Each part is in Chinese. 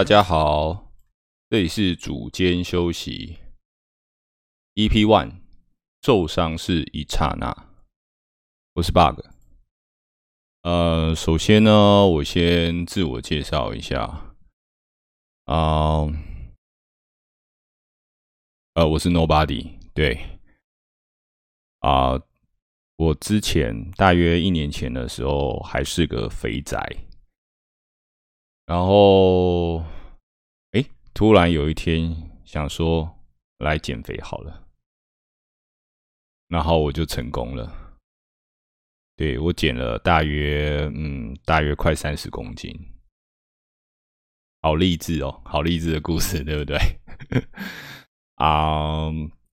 大家好，这里是主间休息 EP One，受伤是一刹那，我是 Bug。呃，首先呢，我先自我介绍一下，啊，呃，我是 Nobody，对，啊，我之前大约一年前的时候还是个肥宅。然后，突然有一天想说来减肥好了，然后我就成功了。对我减了大约，嗯，大约快三十公斤，好励志哦，好励志的故事，对不对？啊，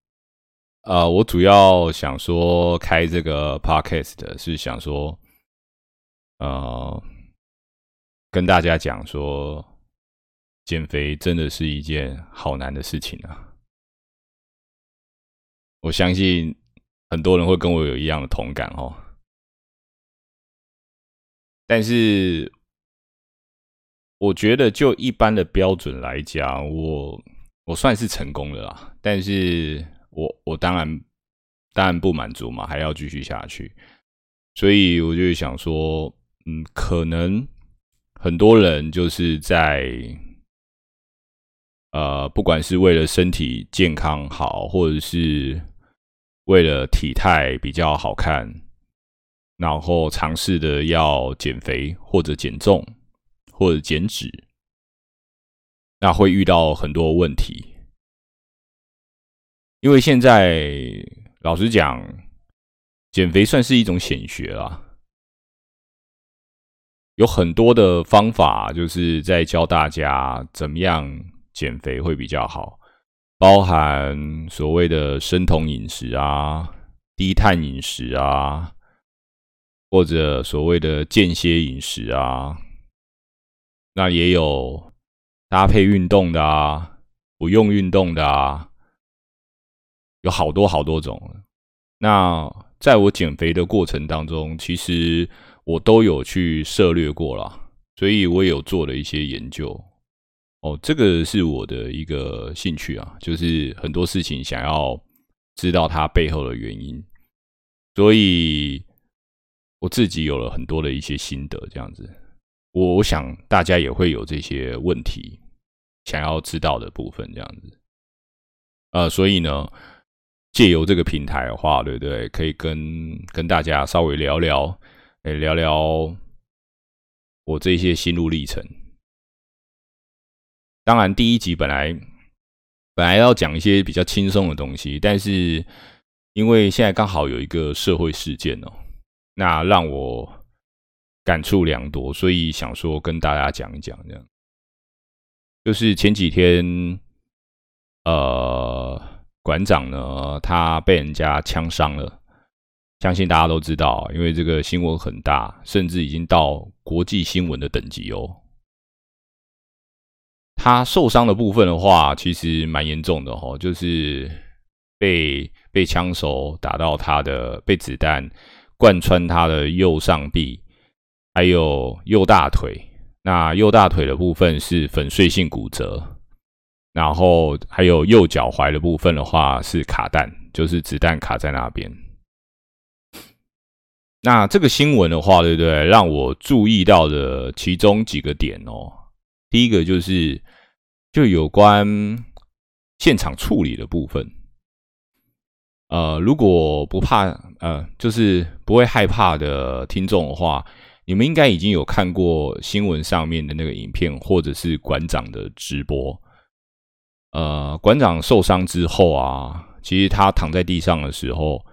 呃，我主要想说开这个 podcast 是想说，呃。跟大家讲说，减肥真的是一件好难的事情啊！我相信很多人会跟我有一样的同感哦。但是，我觉得就一般的标准来讲，我我算是成功了啦。但是我我当然当然不满足嘛，还要继续下去。所以我就想说，嗯，可能。很多人就是在，呃，不管是为了身体健康好，或者是为了体态比较好看，然后尝试的要减肥或者减重或者减脂，那会遇到很多问题。因为现在老实讲，减肥算是一种显学啦。有很多的方法，就是在教大家怎么样减肥会比较好，包含所谓的生酮饮食啊、低碳饮食啊，或者所谓的间歇饮食啊，那也有搭配运动的啊，不用运动的啊，有好多好多种。那在我减肥的过程当中，其实。我都有去涉略过了，所以我有做了一些研究。哦，这个是我的一个兴趣啊，就是很多事情想要知道它背后的原因，所以我自己有了很多的一些心得。这样子，我我想大家也会有这些问题想要知道的部分。这样子，呃，所以呢，借由这个平台的话，对不对？可以跟跟大家稍微聊聊。来聊聊我这些心路历程。当然，第一集本来本来要讲一些比较轻松的东西，但是因为现在刚好有一个社会事件哦，那让我感触良多，所以想说跟大家讲一讲。这样就是前几天，呃，馆长呢，他被人家枪伤了。相信大家都知道，因为这个新闻很大，甚至已经到国际新闻的等级哦。他受伤的部分的话，其实蛮严重的哈，就是被被枪手打到他的，被子弹贯穿他的右上臂，还有右大腿。那右大腿的部分是粉碎性骨折，然后还有右脚踝的部分的话是卡弹，就是子弹卡在那边。那这个新闻的话，对不对？让我注意到的其中几个点哦。第一个就是，就有关现场处理的部分。呃，如果不怕，呃，就是不会害怕的听众的话，你们应该已经有看过新闻上面的那个影片，或者是馆长的直播。呃，馆长受伤之后啊，其实他躺在地上的时候，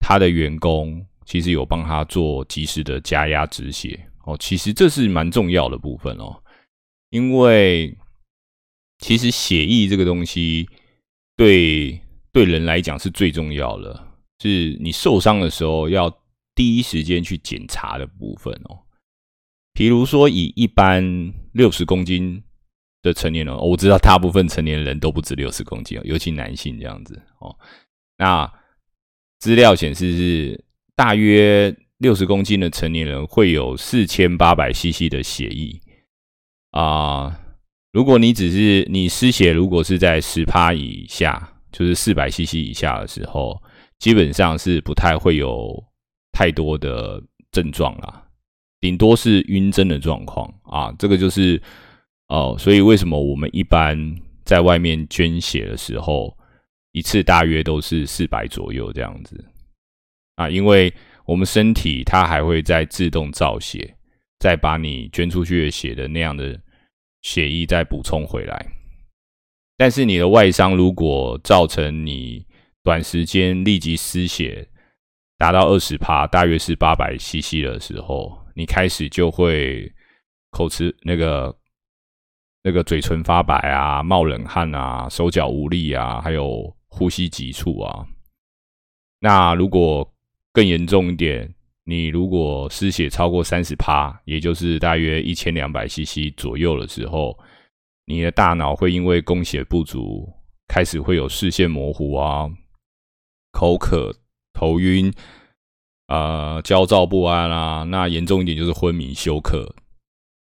他的员工。其实有帮他做及时的加压止血哦，其实这是蛮重要的部分哦，因为其实血液这个东西对对人来讲是最重要的，是你受伤的时候要第一时间去检查的部分哦。比如说以一般六十公斤的成年人，我知道大部分成年人都不止六十公斤哦，尤其男性这样子哦。那资料显示是。大约六十公斤的成年人会有四千八百 CC 的血液，啊，如果你只是你失血，如果是在十趴以下，就是四百 CC 以下的时候，基本上是不太会有太多的症状啦，顶多是晕针的状况啊。这个就是哦，所以为什么我们一般在外面捐血的时候，一次大约都是四百左右这样子啊？因为我们身体它还会在自动造血。再把你捐出去的血的那样的血液再补充回来，但是你的外伤如果造成你短时间立即失血达到二十帕，大约是八百 CC 的时候，你开始就会口吃那个那个嘴唇发白啊，冒冷汗啊，手脚无力啊，还有呼吸急促啊。那如果更严重一点。你如果失血超过三十趴，也就是大约一千两百 CC 左右的时候，你的大脑会因为供血不足，开始会有视线模糊啊、口渴、头晕、呃焦躁不安啊。那严重一点就是昏迷休克，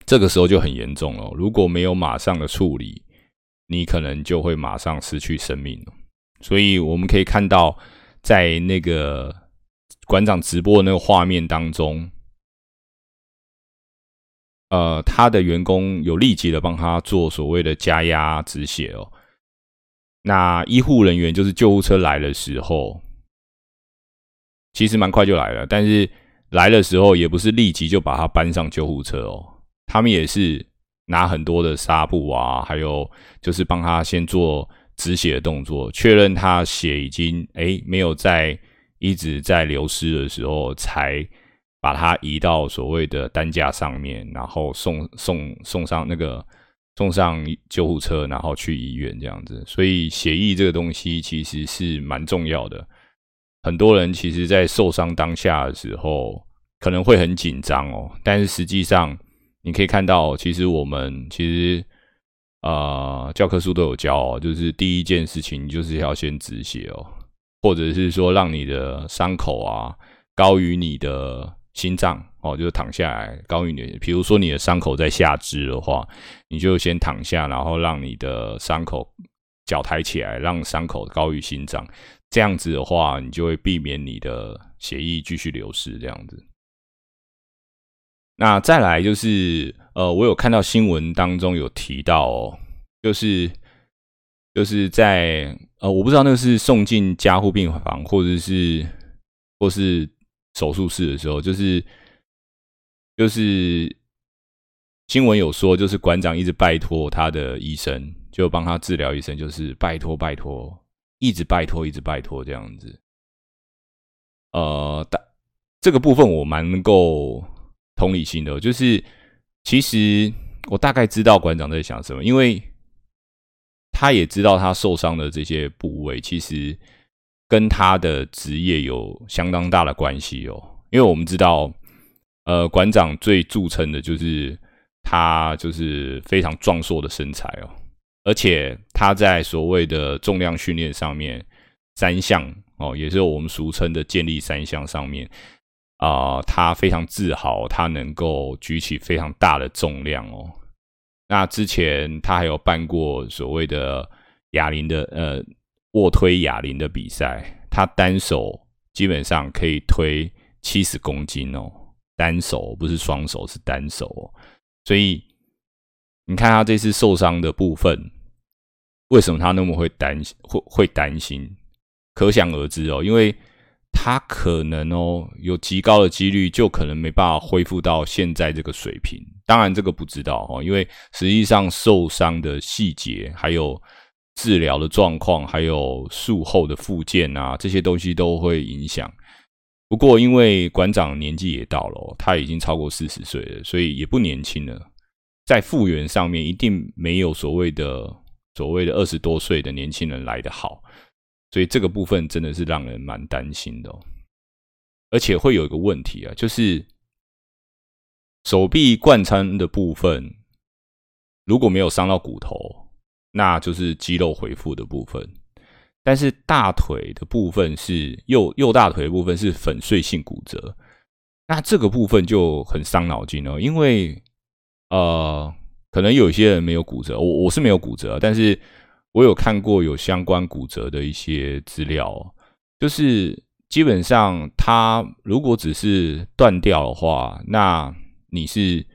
这个时候就很严重了。如果没有马上的处理，你可能就会马上失去生命。所以我们可以看到，在那个。馆长直播的那个画面当中，呃，他的员工有立即的帮他做所谓的加压止血哦。那医护人员就是救护车来的时候，其实蛮快就来了，但是来的时候也不是立即就把他搬上救护车哦，他们也是拿很多的纱布啊，还有就是帮他先做止血的动作，确认他血已经哎没有在。一直在流失的时候，才把它移到所谓的担架上面，然后送送送上那个送上救护车，然后去医院这样子。所以协议这个东西其实是蛮重要的。很多人其实，在受伤当下的时候，可能会很紧张哦。但是实际上，你可以看到，其实我们其实啊，教科书都有教哦，就是第一件事情就是要先止血哦。或者是说，让你的伤口啊高于你的心脏哦，就是躺下来高于你。比如说你的伤口在下肢的话，你就先躺下，然后让你的伤口脚抬起来，让伤口高于心脏。这样子的话，你就会避免你的血液继续流失。这样子。那再来就是，呃，我有看到新闻当中有提到哦，就是就是在。呃，我不知道那个是送进加护病房，或者是或是手术室的时候，就是就是新闻有说，就是馆长一直拜托他的医生，就帮他治疗医生，就是拜托拜托，一直拜托，一直拜托这样子。呃，但这个部分我蛮能够同理心的，就是其实我大概知道馆长在想什么，因为。他也知道他受伤的这些部位，其实跟他的职业有相当大的关系哦。因为我们知道，呃，馆长最著称的就是他就是非常壮硕的身材哦，而且他在所谓的重量训练上面，三项哦，也是我们俗称的建立三项上面啊，他非常自豪，他能够举起非常大的重量哦。那之前他还有办过所谓的哑铃的呃卧推哑铃的比赛，他单手基本上可以推七十公斤哦，单手不是双手是单手哦，所以你看他这次受伤的部分，为什么他那么会担心会会担心？可想而知哦，因为。他可能哦，有极高的几率就可能没办法恢复到现在这个水平。当然，这个不知道哦，因为实际上受伤的细节、还有治疗的状况、还有术后的复健啊，这些东西都会影响。不过，因为馆长年纪也到了，他已经超过四十岁了，所以也不年轻了。在复原上面，一定没有所谓的所谓的二十多岁的年轻人来的好。所以这个部分真的是让人蛮担心的哦，而且会有一个问题啊，就是手臂贯穿的部分如果没有伤到骨头，那就是肌肉恢复的部分；但是大腿的部分是右右大腿的部分是粉碎性骨折，那这个部分就很伤脑筋哦，因为呃，可能有些人没有骨折，我我是没有骨折，但是我有看过有相关骨折的一些资料，就是基本上它如果只是断掉的话，那你是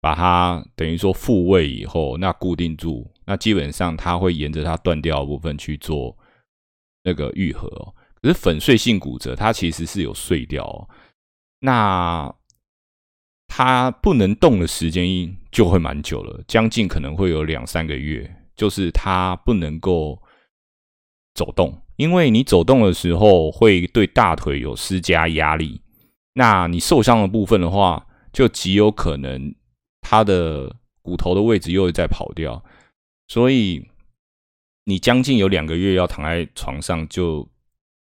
把它等于说复位以后，那固定住，那基本上它会沿着它断掉的部分去做那个愈合。可是粉碎性骨折，它其实是有碎掉，那它不能动的时间就会蛮久了，将近可能会有两三个月，就是它不能够走动，因为你走动的时候会对大腿有施加压力，那你受伤的部分的话，就极有可能它的骨头的位置又会再跑掉，所以你将近有两个月要躺在床上就。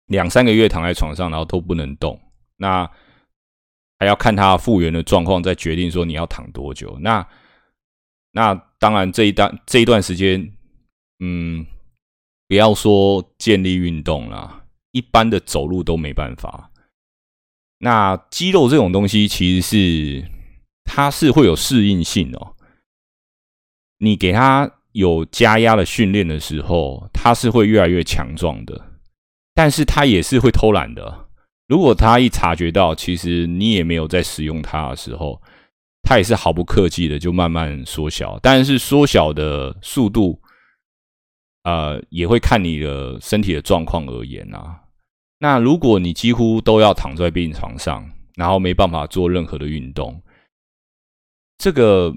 两三个月躺在床上，然后都不能动，那还要看他复原的状况，再决定说你要躺多久。那那当然这一段这一段时间，嗯，不要说建立运动了，一般的走路都没办法。那肌肉这种东西，其实是它是会有适应性哦。你给它有加压的训练的时候，它是会越来越强壮的。但是它也是会偷懒的。如果他一察觉到，其实你也没有在使用它的时候，它也是毫不客气的就慢慢缩小。但是缩小的速度，呃，也会看你的身体的状况而言啊。那如果你几乎都要躺在病床上，然后没办法做任何的运动，这个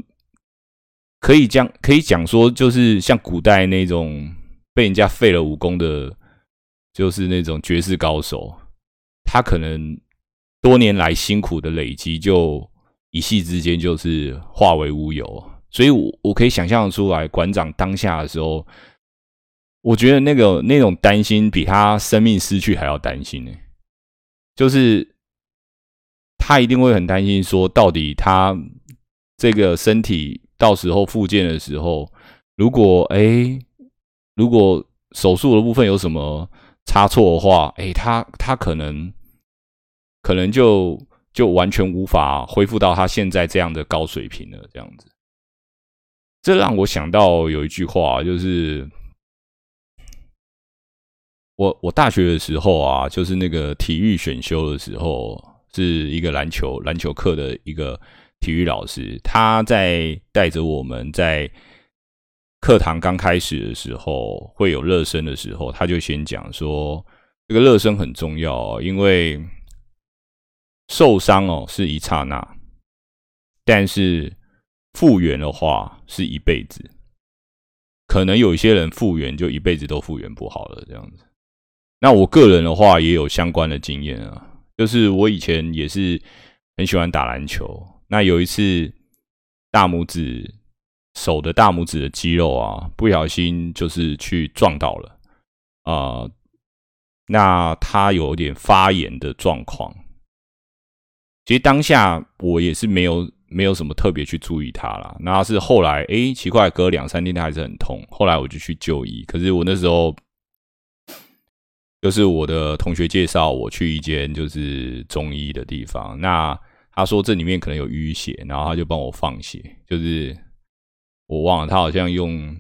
可以讲可以讲说，就是像古代那种被人家废了武功的。就是那种绝世高手，他可能多年来辛苦的累积，就一夕之间就是化为乌有。所以，我我可以想象出来，馆长当下的时候，我觉得那个那种担心，比他生命失去还要担心呢。就是他一定会很担心，说到底他这个身体到时候复健的时候，如果哎，如果手术的部分有什么。差错的话，哎，他他可能可能就就完全无法恢复到他现在这样的高水平了。这样子，这让我想到有一句话，就是我我大学的时候啊，就是那个体育选修的时候，是一个篮球篮球课的一个体育老师，他在带着我们在。课堂刚开始的时候，会有热身的时候，他就先讲说，这个热身很重要，因为受伤哦是一刹那，但是复原的话是一辈子。可能有一些人复原就一辈子都复原不好了，这样子。那我个人的话也有相关的经验啊，就是我以前也是很喜欢打篮球，那有一次大拇指。手的大拇指的肌肉啊，不小心就是去撞到了啊，那他有点发炎的状况。其实当下我也是没有没有什么特别去注意他啦。那是后来哎，奇怪，隔两三天他还是很痛。后来我就去就医，可是我那时候就是我的同学介绍我去一间就是中医的地方，那他说这里面可能有淤血，然后他就帮我放血，就是。我忘了，他好像用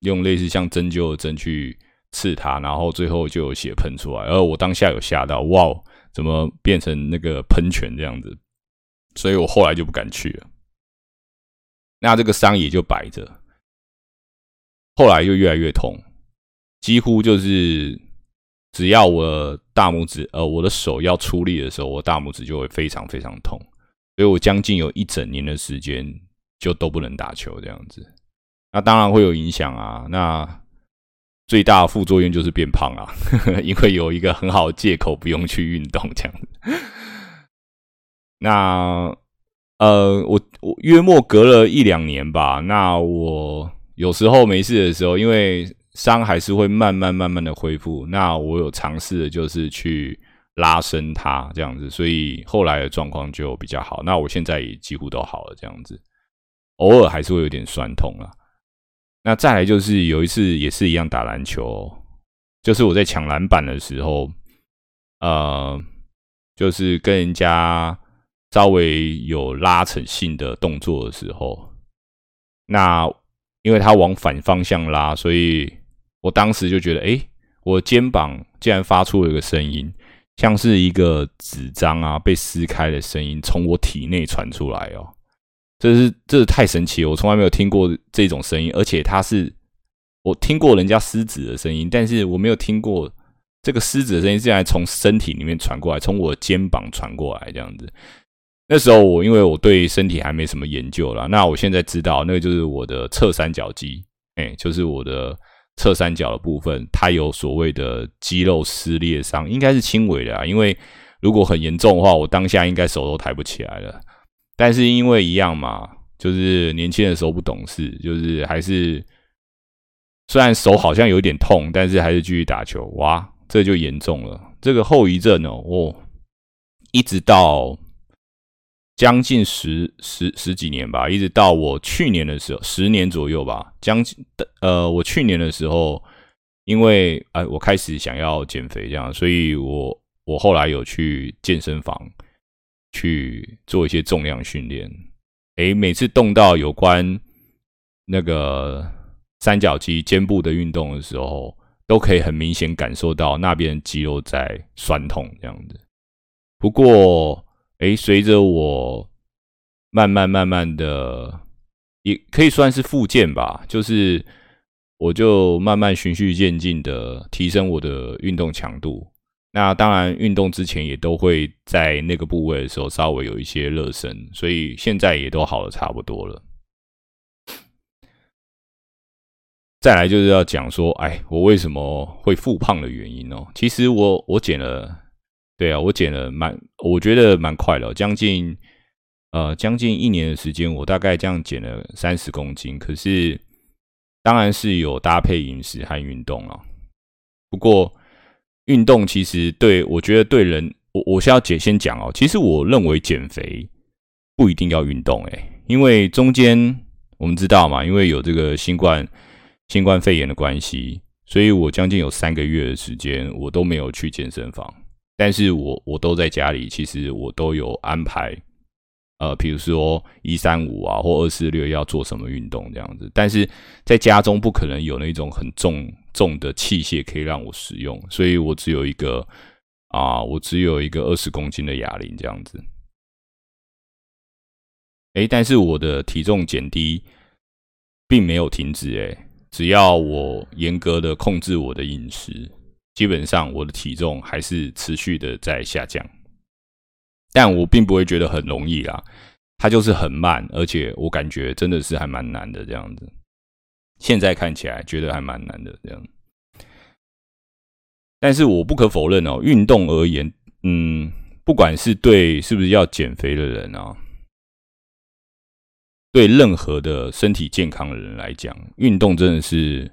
用类似像针灸的针去刺他，然后最后就有血喷出来，而我当下有吓到，哇，怎么变成那个喷泉这样子？所以我后来就不敢去了。那这个伤也就摆着，后来就越来越痛，几乎就是只要我大拇指呃我的手要出力的时候，我大拇指就会非常非常痛，所以我将近有一整年的时间。就都不能打球这样子，那当然会有影响啊。那最大的副作用就是变胖啊，因为有一个很好的借口不用去运动这样子。那呃，我我约莫隔了一两年吧。那我有时候没事的时候，因为伤还是会慢慢慢慢的恢复。那我有尝试的就是去拉伸它这样子，所以后来的状况就比较好。那我现在也几乎都好了这样子。偶尔还是会有点酸痛啊。那再来就是有一次也是一样打篮球，就是我在抢篮板的时候，呃，就是跟人家稍微有拉扯性的动作的时候，那因为它往反方向拉，所以我当时就觉得，哎，我肩膀竟然发出了一个声音，像是一个纸张啊被撕开的声音，从我体内传出来哦。这是这是太神奇了，我从来没有听过这种声音，而且它是我听过人家狮子的声音，但是我没有听过这个狮子的声音竟然从身体里面传过来，从我肩膀传过来这样子。那时候我因为我对身体还没什么研究啦，那我现在知道那个就是我的侧三角肌，哎，就是我的侧三角的部分，它有所谓的肌肉撕裂伤，应该是轻微的啊，因为如果很严重的话，我当下应该手都抬不起来了。但是因为一样嘛，就是年轻的时候不懂事，就是还是虽然手好像有点痛，但是还是继续打球。哇，这就严重了。这个后遗症哦，哦，一直到将近十十十几年吧，一直到我去年的时候，十年左右吧，将近呃，我去年的时候，因为哎，我开始想要减肥这样，所以我我后来有去健身房。去做一些重量训练，诶，每次动到有关那个三角肌、肩部的运动的时候，都可以很明显感受到那边肌肉在酸痛这样子。不过，诶，随着我慢慢慢慢的，也可以算是复健吧，就是我就慢慢循序渐进的提升我的运动强度。那当然，运动之前也都会在那个部位的时候稍微有一些热身，所以现在也都好的差不多了。再来就是要讲说，哎，我为什么会复胖的原因哦？其实我我减了，对啊，我减了蛮，我觉得蛮快的，将近呃将近一年的时间，我大概这样减了三十公斤。可是当然是有搭配饮食和运动了，不过。运动其实对我觉得对人，我我先要解先讲哦。其实我认为减肥不一定要运动，诶，因为中间我们知道嘛，因为有这个新冠新冠肺炎的关系，所以我将近有三个月的时间我都没有去健身房，但是我我都在家里，其实我都有安排，呃，比如说一三五啊或二四六要做什么运动这样子，但是在家中不可能有那种很重。重的器械可以让我使用，所以我只有一个啊，我只有一个二十公斤的哑铃这样子。哎，但是我的体重减低并没有停止，哎，只要我严格的控制我的饮食，基本上我的体重还是持续的在下降。但我并不会觉得很容易啦，它就是很慢，而且我感觉真的是还蛮难的这样子。现在看起来觉得还蛮难的这样，但是我不可否认哦，运动而言，嗯，不管是对是不是要减肥的人啊，对任何的身体健康的人来讲，运动真的是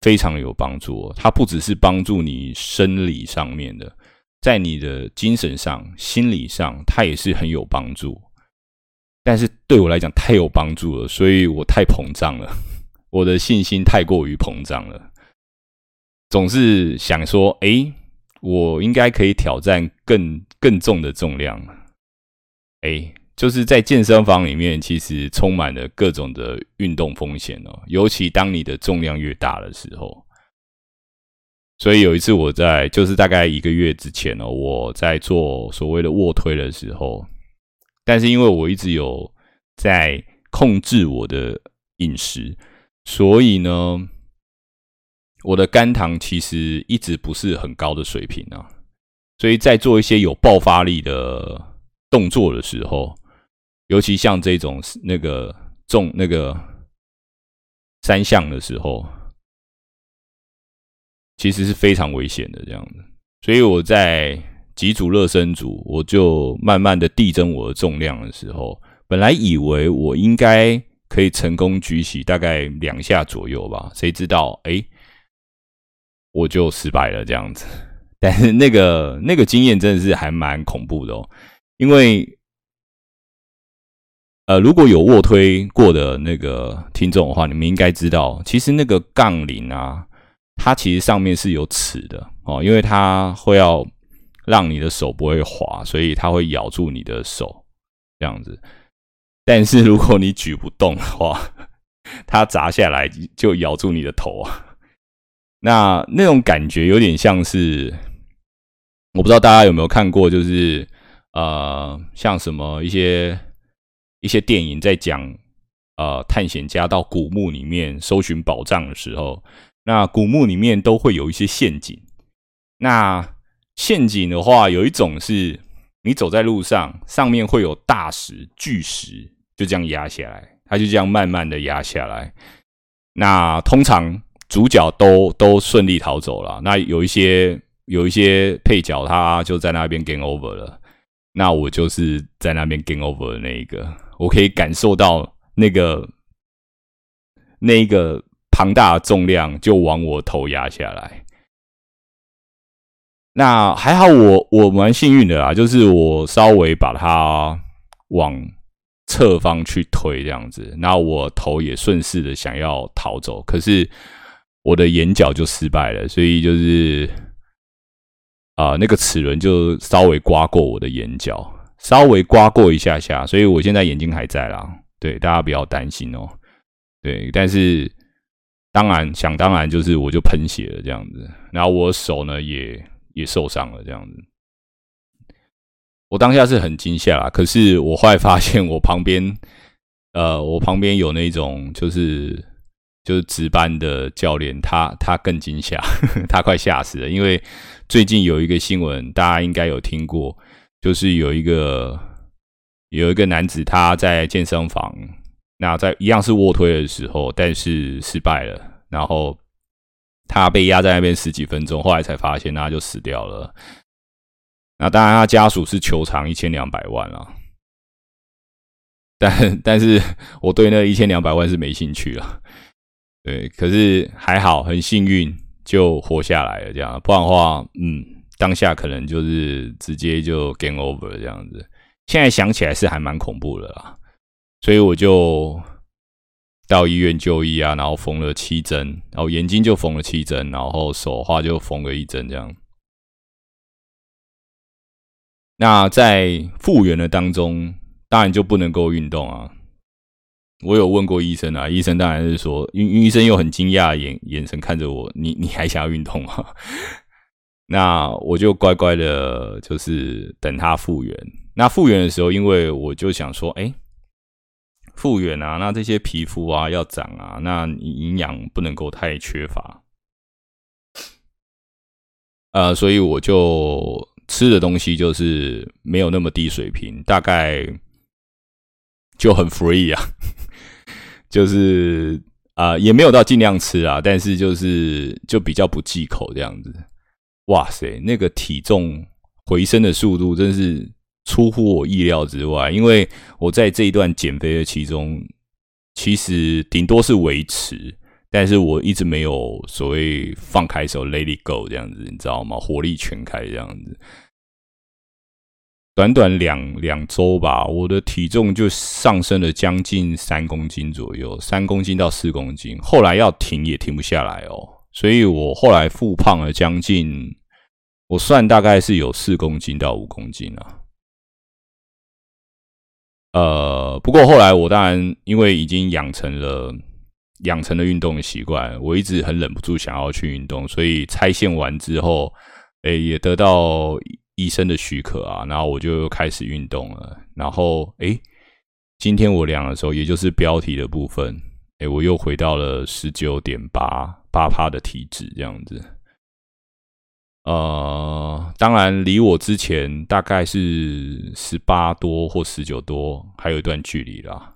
非常有帮助。它不只是帮助你生理上面的，在你的精神上、心理上，它也是很有帮助。但是对我来讲太有帮助了，所以我太膨胀了。我的信心太过于膨胀了，总是想说：“哎，我应该可以挑战更更重的重量。”哎，就是在健身房里面，其实充满了各种的运动风险哦，尤其当你的重量越大的时候。所以有一次我在，就是大概一个月之前哦，我在做所谓的卧推的时候，但是因为我一直有在控制我的饮食。所以呢，我的肝糖其实一直不是很高的水平啊。所以在做一些有爆发力的动作的时候，尤其像这种那个重那个三项的时候，其实是非常危险的这样子。所以我在几组热身组，我就慢慢的递增我的重量的时候，本来以为我应该。可以成功举起大概两下左右吧，谁知道？哎，我就失败了这样子。但是那个那个经验真的是还蛮恐怖的哦，因为呃，如果有卧推过的那个听众的话，你们应该知道，其实那个杠铃啊，它其实上面是有齿的哦，因为它会要让你的手不会滑，所以它会咬住你的手这样子。但是如果你举不动的话，它砸下来就咬住你的头啊。那那种感觉有点像是，我不知道大家有没有看过，就是呃，像什么一些一些电影在讲呃探险家到古墓里面搜寻宝藏的时候，那古墓里面都会有一些陷阱。那陷阱的话，有一种是你走在路上，上面会有大石、巨石，就这样压下来，他就这样慢慢的压下来。那通常。主角都都顺利逃走了，那有一些有一些配角他就在那边 game over 了，那我就是在那边 game over 的那一个，我可以感受到那个那一个庞大的重量就往我头压下来，那还好我我蛮幸运的啦，就是我稍微把它往侧方去推这样子，那我头也顺势的想要逃走，可是。我的眼角就失败了，所以就是啊，那个齿轮就稍微刮过我的眼角，稍微刮过一下下，所以我现在眼睛还在啦。对，大家不要担心哦。对，但是当然想当然就是我就喷血了这样子，然后我手呢也也受伤了这样子。我当下是很惊吓，可是我后来发现我旁边呃，我旁边有那种就是。就是值班的教练，他他更惊吓，他快吓死了。因为最近有一个新闻，大家应该有听过，就是有一个有一个男子他在健身房，那在一样是卧推的时候，但是失败了，然后他被压在那边十几分钟，后来才发现他就死掉了。那当然，他家属是求偿一千两百万了，但但是我对那一千两百万是没兴趣了。对，可是还好，很幸运就活下来了。这样，不然的话，嗯，当下可能就是直接就 game over 这样子。现在想起来是还蛮恐怖的啦，所以我就到医院就医啊，然后缝了七针，然后眼睛就缝了七针，然后手话就缝了一针这样。那在复原的当中，当然就不能够运动啊。我有问过医生啊，医生当然是说，医医生又很惊讶眼眼神看着我，你你还想要运动吗？那我就乖乖的，就是等他复原。那复原的时候，因为我就想说，哎，复原啊，那这些皮肤啊要长啊，那营养不能够太缺乏，呃，所以我就吃的东西就是没有那么低水平，大概就很 free 啊。就是啊，也没有到尽量吃啊，但是就是就比较不忌口这样子。哇塞，那个体重回升的速度真是出乎我意料之外。因为我在这一段减肥的其中，其实顶多是维持，但是我一直没有所谓放开手，let it go 这样子，你知道吗？火力全开这样子。短短两两周吧，我的体重就上升了将近三公斤左右，三公斤到四公斤。后来要停也停不下来哦，所以我后来复胖了将近，我算大概是有四公斤到五公斤啊。呃，不过后来我当然因为已经养成了养成了运动的习惯，我一直很忍不住想要去运动，所以拆线完之后，诶，也得到。医生的许可啊，然后我就开始运动了。然后，诶，今天我量的时候，也就是标题的部分，诶，我又回到了十九点八八趴的体脂这样子。呃，当然离我之前大概是十八多或十九多还有一段距离啦，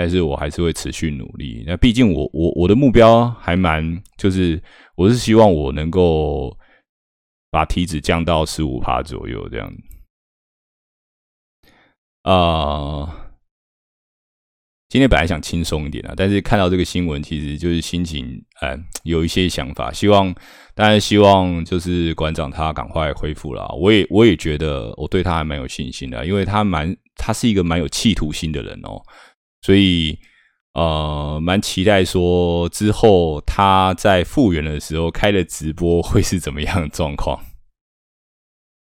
但是我还是会持续努力。那毕竟我我我的目标还蛮，就是我是希望我能够。把体脂降到十五帕左右，这样。啊，今天本来想轻松一点啊，但是看到这个新闻，其实就是心情哎有一些想法。希望当然希望就是馆长他赶快恢复了。我也我也觉得我对他还蛮有信心的，因为他蛮他是一个蛮有企图心的人哦，所以呃蛮期待说之后他在复原的时候开的直播会是怎么样的状况。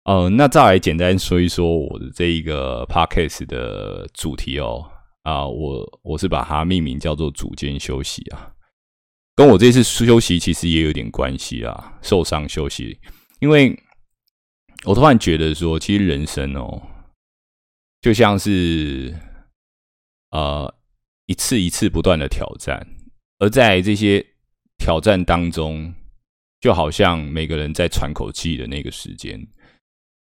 呃，那再来简单说一说我的这一个 podcast 的主题哦。啊，我我是把它命名叫做组间休息啊，跟我这次休息其实也有点关系啊，受伤休息，因为我突然觉得说，其实人生哦，就像是呃一次一次不断的挑战，而在这些挑战当中，就好像每个人在喘口气的那个时间，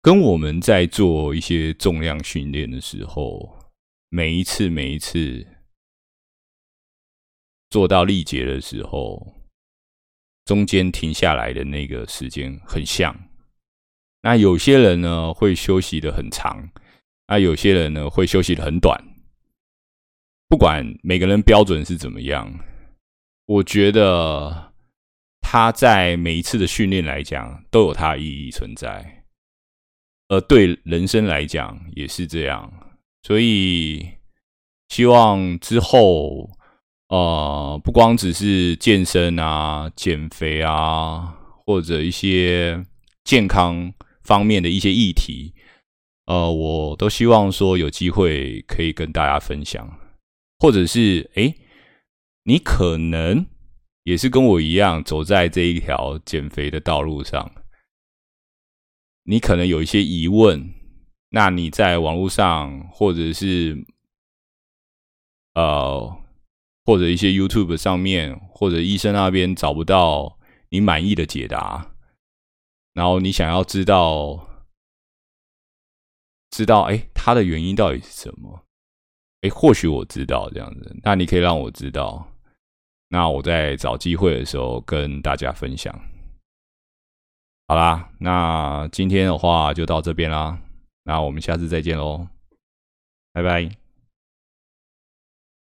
跟我们在做一些重量训练的时候。每一次，每一次做到力竭的时候，中间停下来的那个时间很像。那有些人呢会休息的很长，那有些人呢会休息的很短。不管每个人标准是怎么样，我觉得他在每一次的训练来讲都有它意义存在，而对人生来讲也是这样。所以，希望之后，呃，不光只是健身啊、减肥啊，或者一些健康方面的一些议题，呃，我都希望说有机会可以跟大家分享，或者是，哎，你可能也是跟我一样走在这一条减肥的道路上，你可能有一些疑问。那你在网络上，或者是呃，或者一些 YouTube 上面，或者医生那边找不到你满意的解答，然后你想要知道，知道哎，它的原因到底是什么？哎，或许我知道这样子，那你可以让我知道，那我在找机会的时候跟大家分享。好啦，那今天的话就到这边啦。那我们下次再见喽，拜拜。